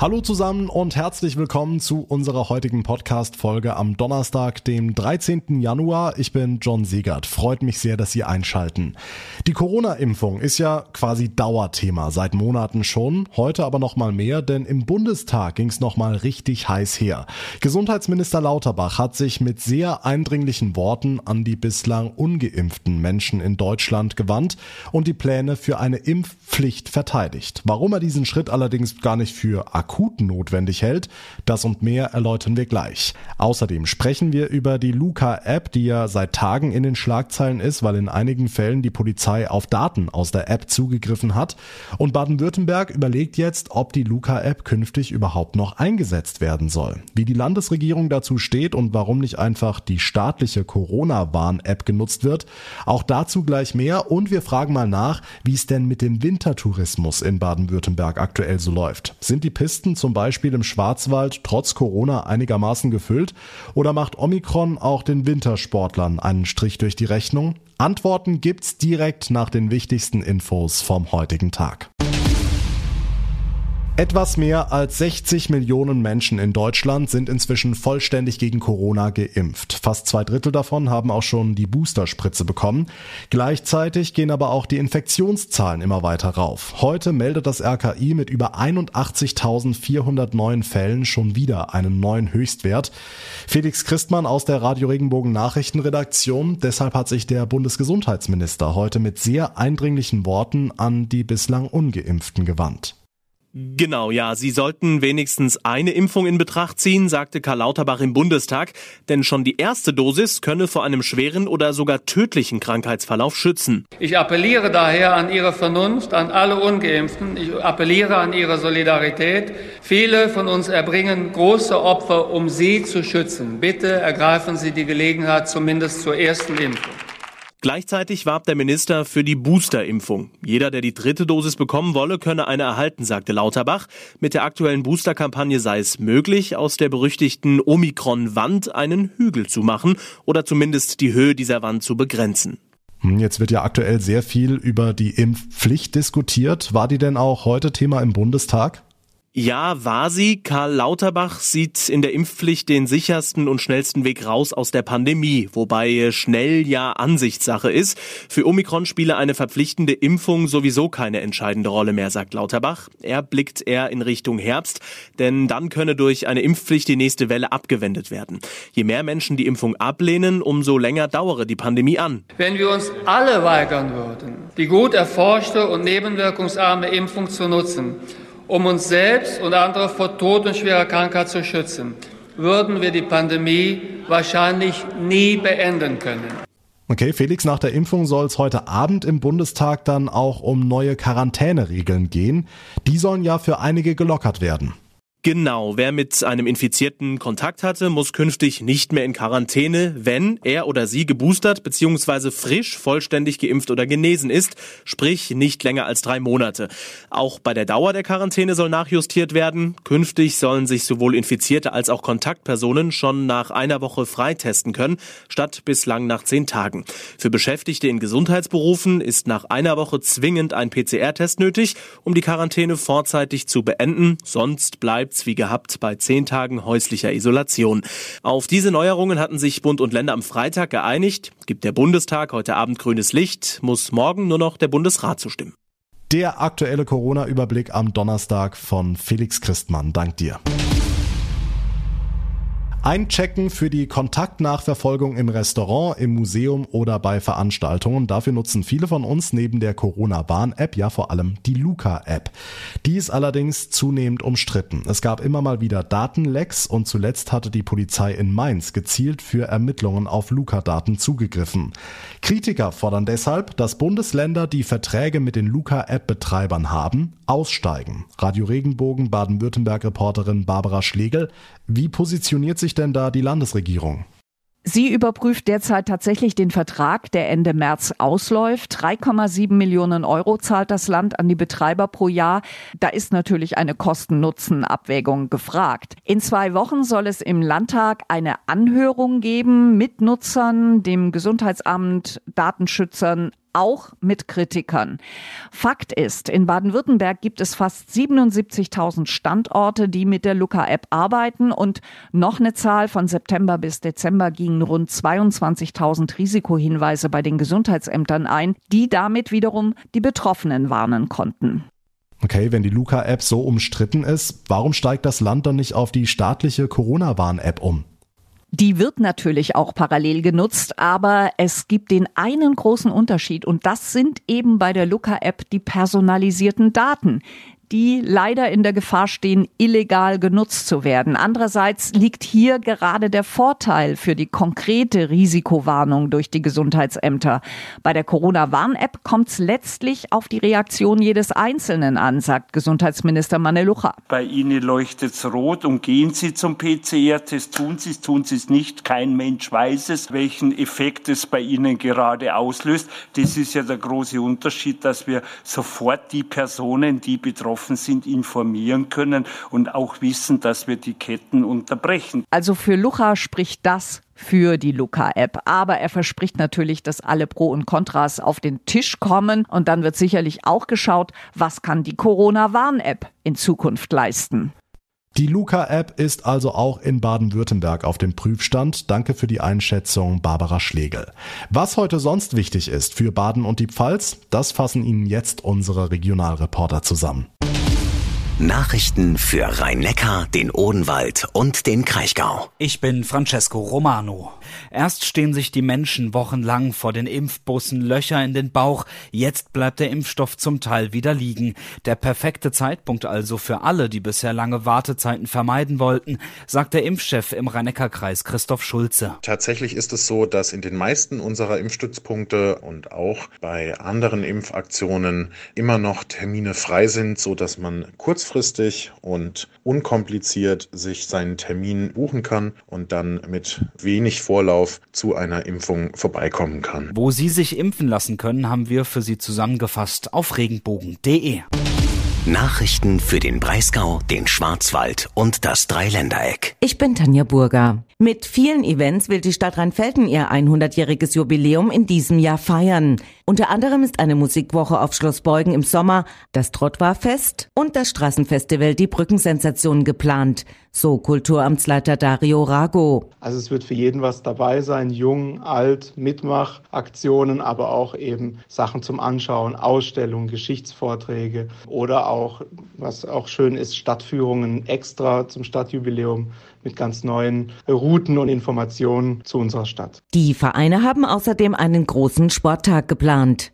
Hallo zusammen und herzlich willkommen zu unserer heutigen Podcast-Folge am Donnerstag, dem 13. Januar. Ich bin John Siegert. Freut mich sehr, dass Sie einschalten. Die Corona-Impfung ist ja quasi Dauerthema seit Monaten schon. Heute aber noch mal mehr, denn im Bundestag ging es noch mal richtig heiß her. Gesundheitsminister Lauterbach hat sich mit sehr eindringlichen Worten an die bislang ungeimpften Menschen in Deutschland gewandt und die Pläne für eine Impfpflicht verteidigt. Warum er diesen Schritt allerdings gar nicht für akut notwendig hält. Das und mehr erläutern wir gleich. Außerdem sprechen wir über die Luca-App, die ja seit Tagen in den Schlagzeilen ist, weil in einigen Fällen die Polizei auf Daten aus der App zugegriffen hat. Und Baden-Württemberg überlegt jetzt, ob die Luca-App künftig überhaupt noch eingesetzt werden soll. Wie die Landesregierung dazu steht und warum nicht einfach die staatliche Corona-Warn-App genutzt wird, auch dazu gleich mehr. Und wir fragen mal nach, wie es denn mit dem Wintertourismus in Baden-Württemberg aktuell so läuft. Sind die Pisten Pisten zum Beispiel im Schwarzwald trotz Corona einigermaßen gefüllt? Oder macht Omikron auch den Wintersportlern einen Strich durch die Rechnung? Antworten gibt's direkt nach den wichtigsten Infos vom heutigen Tag. Etwas mehr als 60 Millionen Menschen in Deutschland sind inzwischen vollständig gegen Corona geimpft. Fast zwei Drittel davon haben auch schon die Boosterspritze bekommen. Gleichzeitig gehen aber auch die Infektionszahlen immer weiter rauf. Heute meldet das RKI mit über 81.400 neuen Fällen schon wieder einen neuen Höchstwert. Felix Christmann aus der Radio Regenbogen Nachrichtenredaktion. Deshalb hat sich der Bundesgesundheitsminister heute mit sehr eindringlichen Worten an die bislang ungeimpften gewandt. Genau, ja, Sie sollten wenigstens eine Impfung in Betracht ziehen, sagte Karl Lauterbach im Bundestag, denn schon die erste Dosis könne vor einem schweren oder sogar tödlichen Krankheitsverlauf schützen. Ich appelliere daher an Ihre Vernunft, an alle ungeimpften, ich appelliere an Ihre Solidarität. Viele von uns erbringen große Opfer, um Sie zu schützen. Bitte ergreifen Sie die Gelegenheit zumindest zur ersten Impfung. Gleichzeitig warb der Minister für die Boosterimpfung. Jeder, der die dritte Dosis bekommen wolle, könne eine erhalten, sagte Lauterbach. Mit der aktuellen Boosterkampagne sei es möglich, aus der berüchtigten Omikron-Wand einen Hügel zu machen oder zumindest die Höhe dieser Wand zu begrenzen. Hm, jetzt wird ja aktuell sehr viel über die Impfpflicht diskutiert. War die denn auch heute Thema im Bundestag? Ja, war sie. Karl Lauterbach sieht in der Impfpflicht den sichersten und schnellsten Weg raus aus der Pandemie, wobei schnell ja Ansichtssache ist. Für Omikron spiele eine verpflichtende Impfung sowieso keine entscheidende Rolle mehr, sagt Lauterbach. Er blickt eher in Richtung Herbst, denn dann könne durch eine Impfpflicht die nächste Welle abgewendet werden. Je mehr Menschen die Impfung ablehnen, umso länger dauere die Pandemie an. Wenn wir uns alle weigern würden, die gut erforschte und nebenwirkungsarme Impfung zu nutzen, um uns selbst und andere vor Tod und schwerer Krankheit zu schützen, würden wir die Pandemie wahrscheinlich nie beenden können. Okay, Felix, nach der Impfung soll es heute Abend im Bundestag dann auch um neue Quarantäneregeln gehen. Die sollen ja für einige gelockert werden. Genau, wer mit einem Infizierten Kontakt hatte, muss künftig nicht mehr in Quarantäne, wenn er oder sie geboostert bzw. frisch, vollständig geimpft oder genesen ist, sprich nicht länger als drei Monate. Auch bei der Dauer der Quarantäne soll nachjustiert werden. Künftig sollen sich sowohl Infizierte als auch Kontaktpersonen schon nach einer Woche freitesten können, statt bislang nach zehn Tagen. Für Beschäftigte in Gesundheitsberufen ist nach einer Woche zwingend ein PCR-Test nötig, um die Quarantäne vorzeitig zu beenden, sonst bleibt bleibt's wie gehabt bei zehn Tagen häuslicher Isolation. Auf diese Neuerungen hatten sich Bund und Länder am Freitag geeinigt. Gibt der Bundestag heute Abend grünes Licht, muss morgen nur noch der Bundesrat zustimmen. Der aktuelle Corona-Überblick am Donnerstag von Felix Christmann. Dank dir. Einchecken für die Kontaktnachverfolgung im Restaurant, im Museum oder bei Veranstaltungen. Dafür nutzen viele von uns neben der Corona-Warn-App ja vor allem die Luca-App. Die ist allerdings zunehmend umstritten. Es gab immer mal wieder Datenlecks und zuletzt hatte die Polizei in Mainz gezielt für Ermittlungen auf Luca-Daten zugegriffen. Kritiker fordern deshalb, dass Bundesländer, die Verträge mit den Luca-App-Betreibern haben, aussteigen. Radio Regenbogen Baden-Württemberg-Reporterin Barbara Schlegel. Wie positioniert sich denn da die Landesregierung? Sie überprüft derzeit tatsächlich den Vertrag, der Ende März ausläuft. 3,7 Millionen Euro zahlt das Land an die Betreiber pro Jahr. Da ist natürlich eine Kosten-Nutzen-Abwägung gefragt. In zwei Wochen soll es im Landtag eine Anhörung geben mit Nutzern, dem Gesundheitsamt, Datenschützern, auch mit Kritikern. Fakt ist, in Baden-Württemberg gibt es fast 77.000 Standorte, die mit der Luca-App arbeiten und noch eine Zahl von September bis Dezember gingen rund 22.000 Risikohinweise bei den Gesundheitsämtern ein, die damit wiederum die Betroffenen warnen konnten. Okay, wenn die Luca-App so umstritten ist, warum steigt das Land dann nicht auf die staatliche Corona-Warn-App um? Die wird natürlich auch parallel genutzt, aber es gibt den einen großen Unterschied und das sind eben bei der Luca-App die personalisierten Daten die leider in der Gefahr stehen, illegal genutzt zu werden. Andererseits liegt hier gerade der Vorteil für die konkrete Risikowarnung durch die Gesundheitsämter. Bei der Corona-Warn-App kommt es letztlich auf die Reaktion jedes Einzelnen an, sagt Gesundheitsminister Manelucha. Bei Ihnen leuchtet es rot und gehen Sie zum PCR-Test, tun Sie es, tun Sie es nicht. Kein Mensch weiß es, welchen Effekt es bei Ihnen gerade auslöst. Das ist ja der große Unterschied, dass wir sofort die Personen, die betroffen betroffen sind, informieren können und auch wissen, dass wir die Ketten unterbrechen. Also für Lucha spricht das für die Luca-App. Aber er verspricht natürlich, dass alle Pro und Kontras auf den Tisch kommen und dann wird sicherlich auch geschaut, was kann die Corona-Warn-App in Zukunft leisten. Die Luca-App ist also auch in Baden-Württemberg auf dem Prüfstand. Danke für die Einschätzung, Barbara Schlegel. Was heute sonst wichtig ist für Baden und die Pfalz, das fassen Ihnen jetzt unsere Regionalreporter zusammen. Nachrichten für Rhein-Neckar, den Odenwald und den Kraichgau. Ich bin Francesco Romano. Erst stehen sich die Menschen wochenlang vor den Impfbussen Löcher in den Bauch, jetzt bleibt der Impfstoff zum Teil wieder liegen. Der perfekte Zeitpunkt also für alle, die bisher lange Wartezeiten vermeiden wollten, sagt der Impfchef im Rhein-Neckar-Kreis Christoph Schulze. Tatsächlich ist es so, dass in den meisten unserer Impfstützpunkte und auch bei anderen Impfaktionen immer noch Termine frei sind, so dass man kurz kurzfristig und unkompliziert sich seinen Termin buchen kann und dann mit wenig Vorlauf zu einer Impfung vorbeikommen kann. Wo Sie sich impfen lassen können, haben wir für Sie zusammengefasst auf regenbogen.de. Nachrichten für den Breisgau, den Schwarzwald und das Dreiländereck. Ich bin Tanja Burger. Mit vielen Events will die Stadt Rheinfelden ihr 100-jähriges Jubiläum in diesem Jahr feiern. Unter anderem ist eine Musikwoche auf Schloss Beugen im Sommer, das Trottwarfest und das Straßenfestival Die Brückensensation geplant, so Kulturamtsleiter Dario Rago. Also es wird für jeden was dabei sein, jung, alt, Mitmachaktionen, aber auch eben Sachen zum Anschauen, Ausstellungen, Geschichtsvorträge oder auch, was auch schön ist, Stadtführungen extra zum Stadtjubiläum mit ganz neuen Routen und Informationen zu unserer Stadt. Die Vereine haben außerdem einen großen Sporttag geplant.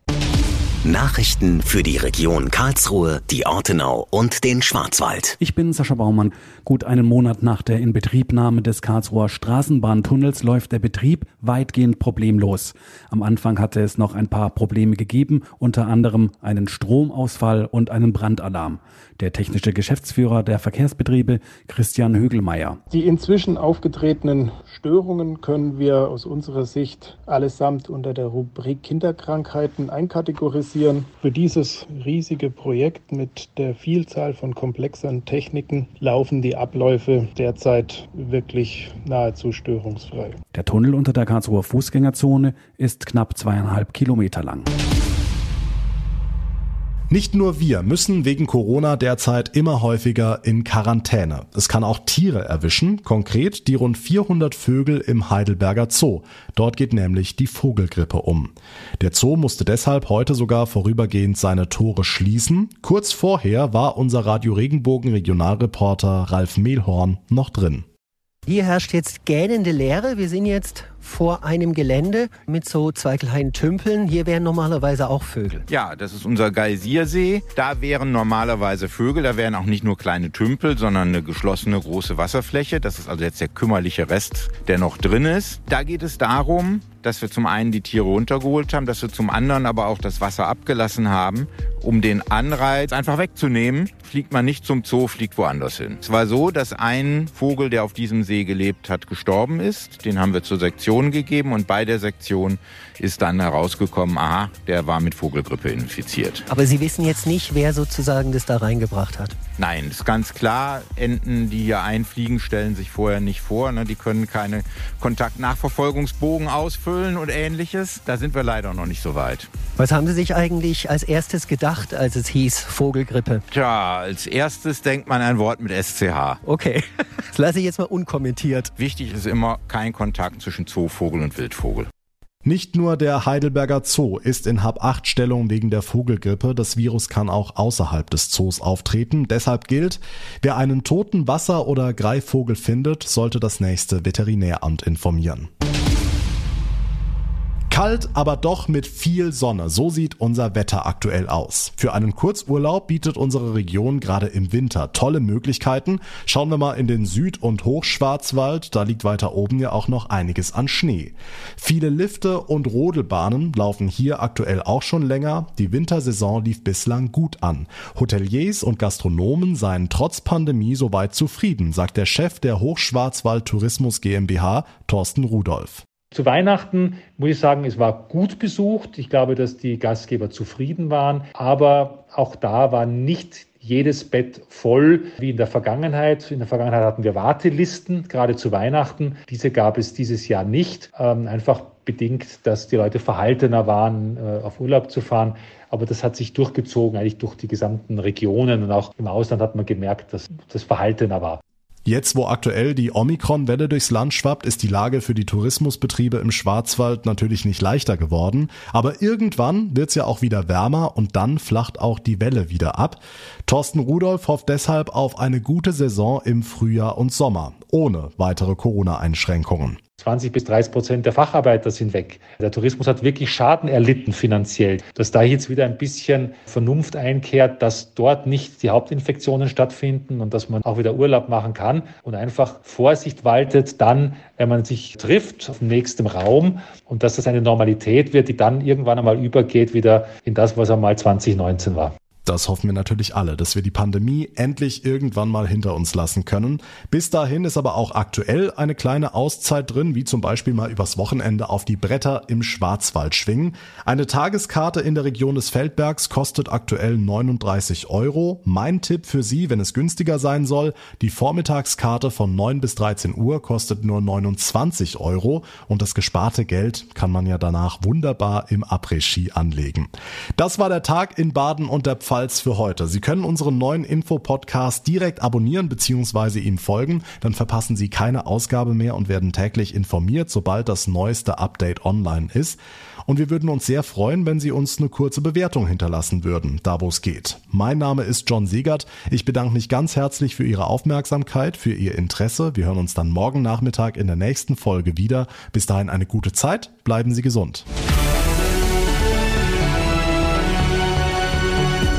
Nachrichten für die Region Karlsruhe, die Ortenau und den Schwarzwald. Ich bin Sascha Baumann. Gut einen Monat nach der Inbetriebnahme des Karlsruher Straßenbahntunnels läuft der Betrieb weitgehend problemlos. Am Anfang hatte es noch ein paar Probleme gegeben, unter anderem einen Stromausfall und einen Brandalarm. Der technische Geschäftsführer der Verkehrsbetriebe, Christian Högelmeier. Die inzwischen aufgetretenen Störungen können wir aus unserer Sicht allesamt unter der Rubrik Kinderkrankheiten einkategorisieren. Für dieses riesige Projekt mit der Vielzahl von komplexen Techniken laufen die Abläufe derzeit wirklich nahezu störungsfrei. Der Tunnel unter der Karlsruher Fußgängerzone ist knapp zweieinhalb Kilometer lang. Nicht nur wir müssen wegen Corona derzeit immer häufiger in Quarantäne. Es kann auch Tiere erwischen, konkret die rund 400 Vögel im Heidelberger Zoo. Dort geht nämlich die Vogelgrippe um. Der Zoo musste deshalb heute sogar vorübergehend seine Tore schließen. Kurz vorher war unser Radio Regenbogen Regionalreporter Ralf Mehlhorn noch drin. Hier herrscht jetzt gähnende Leere. Wir sind jetzt vor einem Gelände mit so zwei kleinen Tümpeln. Hier wären normalerweise auch Vögel. Ja, das ist unser Geysiersee. Da wären normalerweise Vögel. Da wären auch nicht nur kleine Tümpel, sondern eine geschlossene große Wasserfläche. Das ist also jetzt der kümmerliche Rest, der noch drin ist. Da geht es darum, dass wir zum einen die Tiere runtergeholt haben, dass wir zum anderen aber auch das Wasser abgelassen haben, um den Anreiz einfach wegzunehmen. Fliegt man nicht zum Zoo, fliegt woanders hin. Es war so, dass ein Vogel, der auf diesem See gelebt hat, gestorben ist. Den haben wir zur Sektion Sektion gegeben und bei der Sektion ist dann herausgekommen, aha, der war mit Vogelgrippe infiziert. Aber Sie wissen jetzt nicht, wer sozusagen das da reingebracht hat? Nein, ist ganz klar, Enten, die hier einfliegen, stellen sich vorher nicht vor. Ne? Die können keine Kontaktnachverfolgungsbogen ausfüllen und ähnliches. Da sind wir leider noch nicht so weit. Was haben Sie sich eigentlich als erstes gedacht, als es hieß Vogelgrippe? Tja, als erstes denkt man ein Wort mit SCH. Okay, das lasse ich jetzt mal unkommentiert. Wichtig ist immer kein Kontakt zwischen Zoovogel und Wildvogel. Nicht nur der Heidelberger Zoo ist in Hab-8-Stellung wegen der Vogelgrippe. Das Virus kann auch außerhalb des Zoos auftreten. Deshalb gilt, wer einen toten Wasser- oder Greifvogel findet, sollte das nächste Veterinäramt informieren. Kalt, aber doch mit viel Sonne. So sieht unser Wetter aktuell aus. Für einen Kurzurlaub bietet unsere Region gerade im Winter tolle Möglichkeiten. Schauen wir mal in den Süd- und Hochschwarzwald. Da liegt weiter oben ja auch noch einiges an Schnee. Viele Lifte und Rodelbahnen laufen hier aktuell auch schon länger. Die Wintersaison lief bislang gut an. Hoteliers und Gastronomen seien trotz Pandemie soweit zufrieden, sagt der Chef der Hochschwarzwald Tourismus GmbH, Thorsten Rudolph. Zu Weihnachten muss ich sagen, es war gut besucht. Ich glaube, dass die Gastgeber zufrieden waren. Aber auch da war nicht jedes Bett voll wie in der Vergangenheit. In der Vergangenheit hatten wir Wartelisten, gerade zu Weihnachten. Diese gab es dieses Jahr nicht. Ähm, einfach bedingt, dass die Leute verhaltener waren, äh, auf Urlaub zu fahren. Aber das hat sich durchgezogen, eigentlich durch die gesamten Regionen. Und auch im Ausland hat man gemerkt, dass das verhaltener war. Jetzt, wo aktuell die Omikron-Welle durchs Land schwappt, ist die Lage für die Tourismusbetriebe im Schwarzwald natürlich nicht leichter geworden. Aber irgendwann wird's ja auch wieder wärmer und dann flacht auch die Welle wieder ab. Thorsten Rudolph hofft deshalb auf eine gute Saison im Frühjahr und Sommer, ohne weitere Corona-Einschränkungen. 20 bis 30 Prozent der Facharbeiter sind weg. Der Tourismus hat wirklich Schaden erlitten finanziell. Dass da jetzt wieder ein bisschen Vernunft einkehrt, dass dort nicht die Hauptinfektionen stattfinden und dass man auch wieder Urlaub machen kann und einfach Vorsicht waltet dann, wenn man sich trifft auf nächstem Raum und dass das eine Normalität wird, die dann irgendwann einmal übergeht wieder in das, was einmal 2019 war. Das hoffen wir natürlich alle, dass wir die Pandemie endlich irgendwann mal hinter uns lassen können. Bis dahin ist aber auch aktuell eine kleine Auszeit drin, wie zum Beispiel mal übers Wochenende auf die Bretter im Schwarzwald schwingen. Eine Tageskarte in der Region des Feldbergs kostet aktuell 39 Euro. Mein Tipp für Sie, wenn es günstiger sein soll, die Vormittagskarte von 9 bis 13 Uhr kostet nur 29 Euro und das gesparte Geld kann man ja danach wunderbar im Après-Ski anlegen. Das war der Tag in Baden und der Pfalz Pfalz für heute. Sie können unseren neuen Info-Podcast direkt abonnieren bzw. ihm folgen. Dann verpassen Sie keine Ausgabe mehr und werden täglich informiert, sobald das neueste Update online ist. Und wir würden uns sehr freuen, wenn Sie uns eine kurze Bewertung hinterlassen würden, da wo es geht. Mein Name ist John Siegert. Ich bedanke mich ganz herzlich für Ihre Aufmerksamkeit, für Ihr Interesse. Wir hören uns dann morgen Nachmittag in der nächsten Folge wieder. Bis dahin eine gute Zeit. Bleiben Sie gesund.